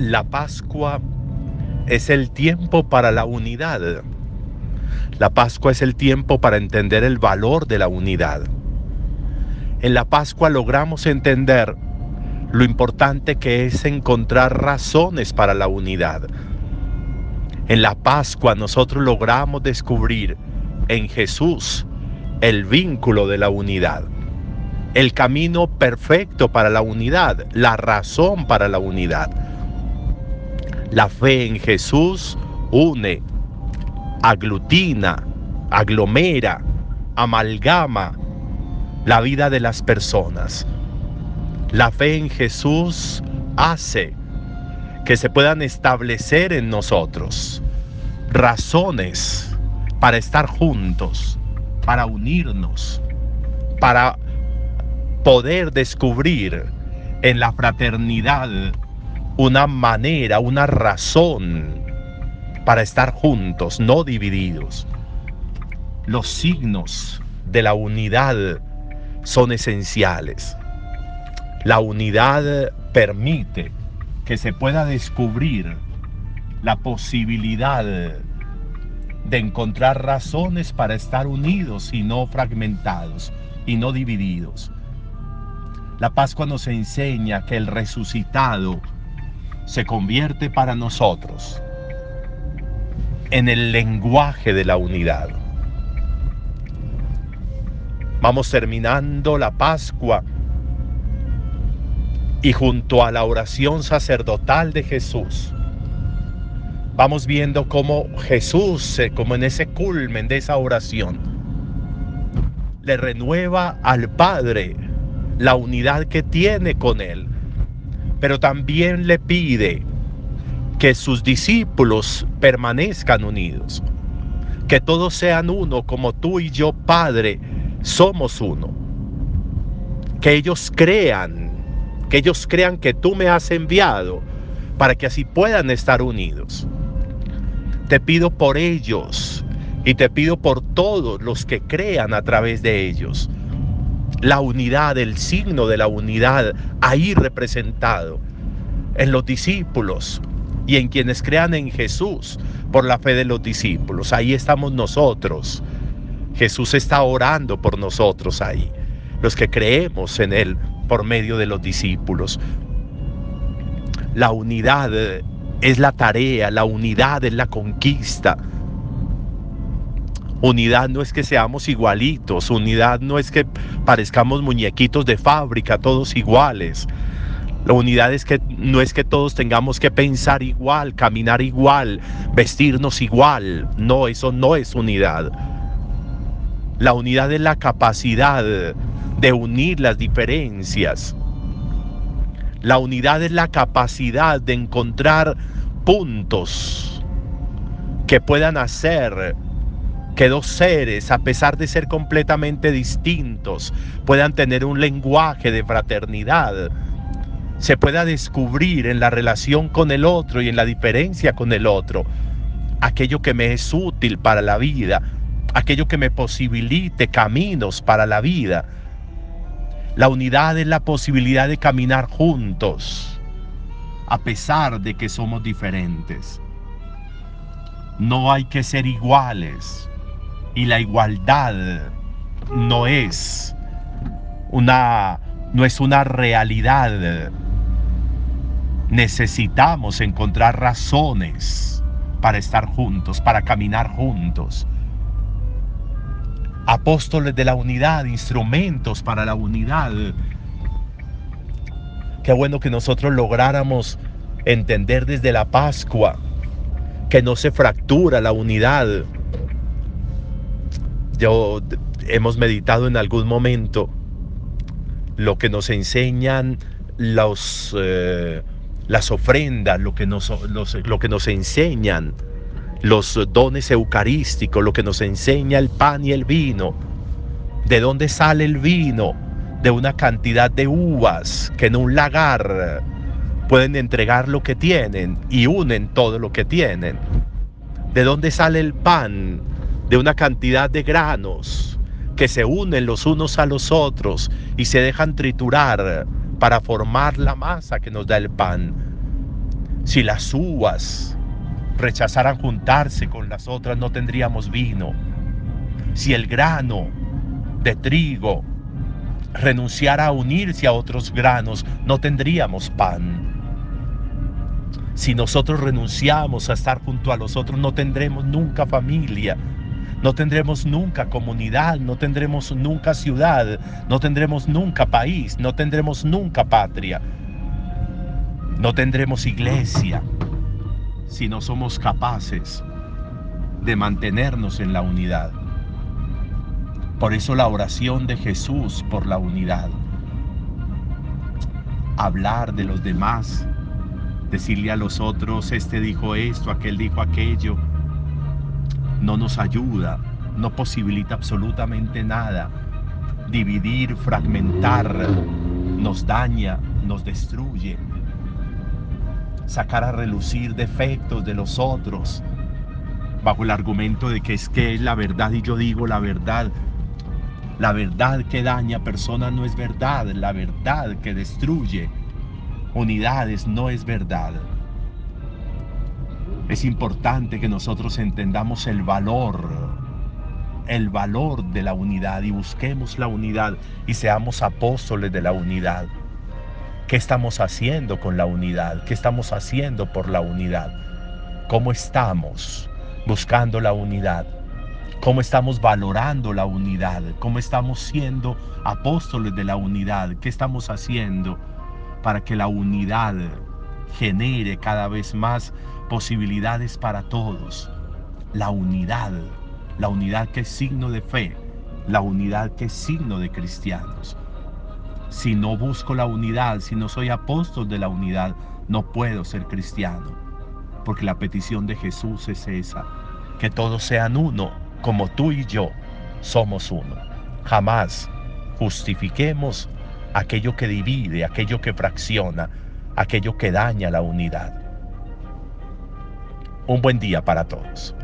La Pascua es el tiempo para la unidad. La Pascua es el tiempo para entender el valor de la unidad. En la Pascua logramos entender lo importante que es encontrar razones para la unidad. En la Pascua nosotros logramos descubrir en Jesús el vínculo de la unidad, el camino perfecto para la unidad, la razón para la unidad. La fe en Jesús une, aglutina, aglomera, amalgama la vida de las personas. La fe en Jesús hace que se puedan establecer en nosotros razones para estar juntos, para unirnos, para poder descubrir en la fraternidad una manera, una razón para estar juntos, no divididos. Los signos de la unidad son esenciales. La unidad permite que se pueda descubrir la posibilidad de encontrar razones para estar unidos y no fragmentados y no divididos. La Pascua nos enseña que el resucitado se convierte para nosotros en el lenguaje de la unidad. Vamos terminando la Pascua y junto a la oración sacerdotal de Jesús, vamos viendo cómo Jesús, eh, como en ese culmen de esa oración, le renueva al Padre la unidad que tiene con Él, pero también le pide que sus discípulos permanezcan unidos, que todos sean uno como tú y yo, Padre, somos uno, que ellos crean que ellos crean que tú me has enviado para que así puedan estar unidos. Te pido por ellos y te pido por todos los que crean a través de ellos. La unidad, el signo de la unidad ahí representado en los discípulos y en quienes crean en Jesús por la fe de los discípulos. Ahí estamos nosotros. Jesús está orando por nosotros ahí, los que creemos en Él por medio de los discípulos. La unidad es la tarea, la unidad es la conquista. Unidad no es que seamos igualitos, unidad no es que parezcamos muñequitos de fábrica, todos iguales. La unidad es que no es que todos tengamos que pensar igual, caminar igual, vestirnos igual. No, eso no es unidad. La unidad es la capacidad de unir las diferencias. La unidad es la capacidad de encontrar puntos que puedan hacer que dos seres, a pesar de ser completamente distintos, puedan tener un lenguaje de fraternidad, se pueda descubrir en la relación con el otro y en la diferencia con el otro aquello que me es útil para la vida, aquello que me posibilite caminos para la vida la unidad es la posibilidad de caminar juntos, a pesar de que somos diferentes. No hay que ser iguales y la igualdad no es una no es una realidad. Necesitamos encontrar razones para estar juntos, para caminar juntos apóstoles de la unidad, instrumentos para la unidad. Qué bueno que nosotros lográramos entender desde la Pascua que no se fractura la unidad. Hemos meditado en algún momento lo que nos enseñan los, eh, las ofrendas, lo que, nos, lo que nos enseñan los dones eucarísticos, lo que nos enseña el pan y el vino. ¿De dónde sale el vino? De una cantidad de uvas que en un lagar pueden entregar lo que tienen y unen todo lo que tienen. ¿De dónde sale el pan? De una cantidad de granos que se unen los unos a los otros y se dejan triturar para formar la masa que nos da el pan Si las uvas rechazaran juntarse con las otras, no tendríamos vino. Si el grano de trigo renunciara a unirse a otros granos, no tendríamos pan. Si nosotros renunciamos a estar junto a los otros, no tendremos nunca familia, no tendremos nunca comunidad, no tendremos nunca ciudad, no tendremos nunca país, no tendremos nunca patria, no tendremos iglesia si no somos capaces de mantenernos en la unidad. Por eso la oración de Jesús por la unidad. Hablar de los demás, decirle a los otros, este dijo esto, aquel dijo aquello, no nos ayuda, no posibilita absolutamente nada. Dividir, fragmentar, nos daña, nos destruye. Sacar a relucir defectos de los otros, bajo el argumento de que es que es la verdad y yo digo la verdad. La verdad que daña personas no es verdad, la verdad que destruye unidades no es verdad. Es importante que nosotros entendamos el valor, el valor de la unidad y busquemos la unidad y seamos apóstoles de la unidad. ¿Qué estamos haciendo con la unidad? ¿Qué estamos haciendo por la unidad? ¿Cómo estamos buscando la unidad? cómo estamos valorando la unidad, cómo estamos siendo apóstoles de la unidad, qué estamos haciendo para que la unidad genere cada vez más posibilidades para todos. La unidad, la unidad que es signo de fe, la unidad que es signo de cristianos. Si no busco la unidad, si no soy apóstol de la unidad, no puedo ser cristiano. Porque la petición de Jesús es esa, que todos sean uno como tú y yo somos uno. Jamás justifiquemos aquello que divide, aquello que fracciona, aquello que daña la unidad. Un buen día para todos.